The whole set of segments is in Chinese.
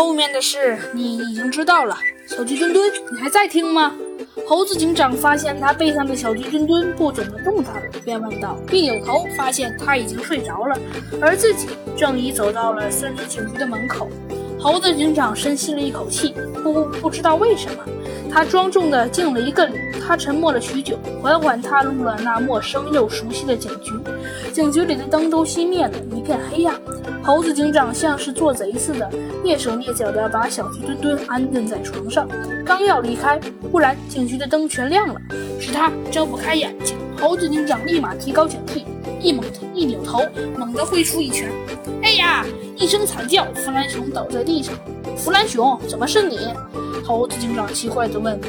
后面的事你已经知道了。小鸡墩墩，你还在听吗？猴子警长发现他背上的小鸡墩墩不怎么动弹了，便问道，并扭头发现他已经睡着了，而自己正已走到了森林警局的门口。猴子警长深吸了一口气，不不知道为什么，他庄重地敬了一个礼。他沉默了许久，缓缓踏入了那陌生又熟悉的警局。警局里的灯都熄灭了，一片黑暗。猴子警长像是做贼似的，蹑手蹑脚地把小鸡墩墩安顿在床上，刚要离开，忽然警局的灯全亮了，使他睁不开眼睛。猴子警长立马提高警惕，一猛一扭头，猛地挥出一拳。哎呀！一声惨叫，弗兰熊倒在地上。弗兰熊，怎么是你？猴子警长奇怪地问。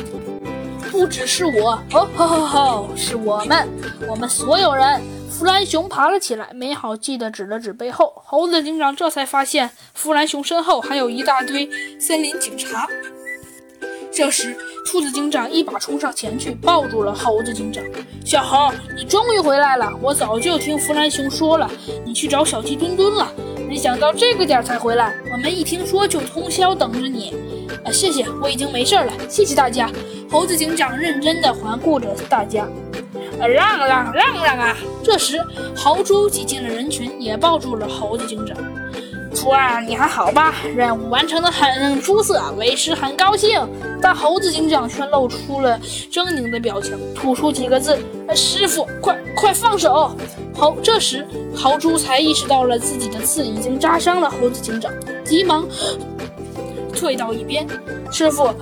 不只是我，哦吼吼吼，是我们，我们所有人。弗兰熊爬了起来，没好气地指了指背后。猴子警长这才发现，弗兰熊身后还有一大堆森林警察。这时，兔子警长一把冲上前去，抱住了猴子警长。小猴，你终于回来了！我早就听弗兰熊说了，你去找小鸡墩墩了。没想到这个点才回来，我们一听说就通宵等着你。啊，谢谢，我已经没事了，谢谢大家。猴子警长认真地环顾着大家，让让让让啊！这时，豪猪挤进了人群，也抱住了猴子警长。初二，你还好吧？任务完成的很出色，为师很高兴。但猴子警长却露出了狰狞的表情，吐出几个字：“师傅，快快放手！”好，这时豪猪才意识到了自己的刺已经扎伤了猴子警长，急忙退到一边。师傅，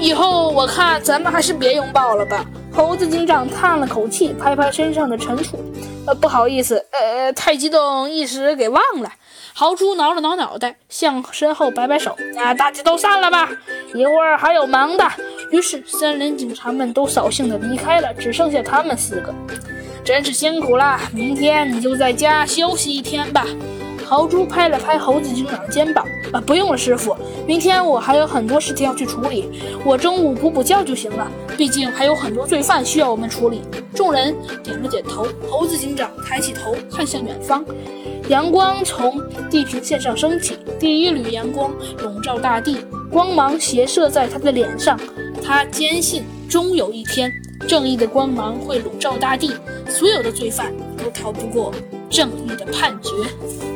以后我看咱们还是别拥抱了吧。猴子警长叹了口气，拍拍身上的尘土：“呃，不好意思，呃，太激动，一时给忘了。”豪猪挠了挠脑袋，向身后摆摆手：“啊，大家都散了吧，一会儿还有忙的。”于是，森林警察们都扫兴的离开了，只剩下他们四个。真是辛苦了，明天你就在家休息一天吧。豪猪拍了拍猴子警长的肩膀：“啊，不用了，师傅，明天我还有很多事情要去处理，我中午补补觉就行了。毕竟还有很多罪犯需要我们处理。”众人点了点头。猴子警长抬起头，看向远方。阳光从地平线上升起，第一缕阳光笼罩大地，光芒斜射在他的脸上。他坚信，终有一天，正义的光芒会笼罩大地，所有的罪犯都逃不过正义的判决。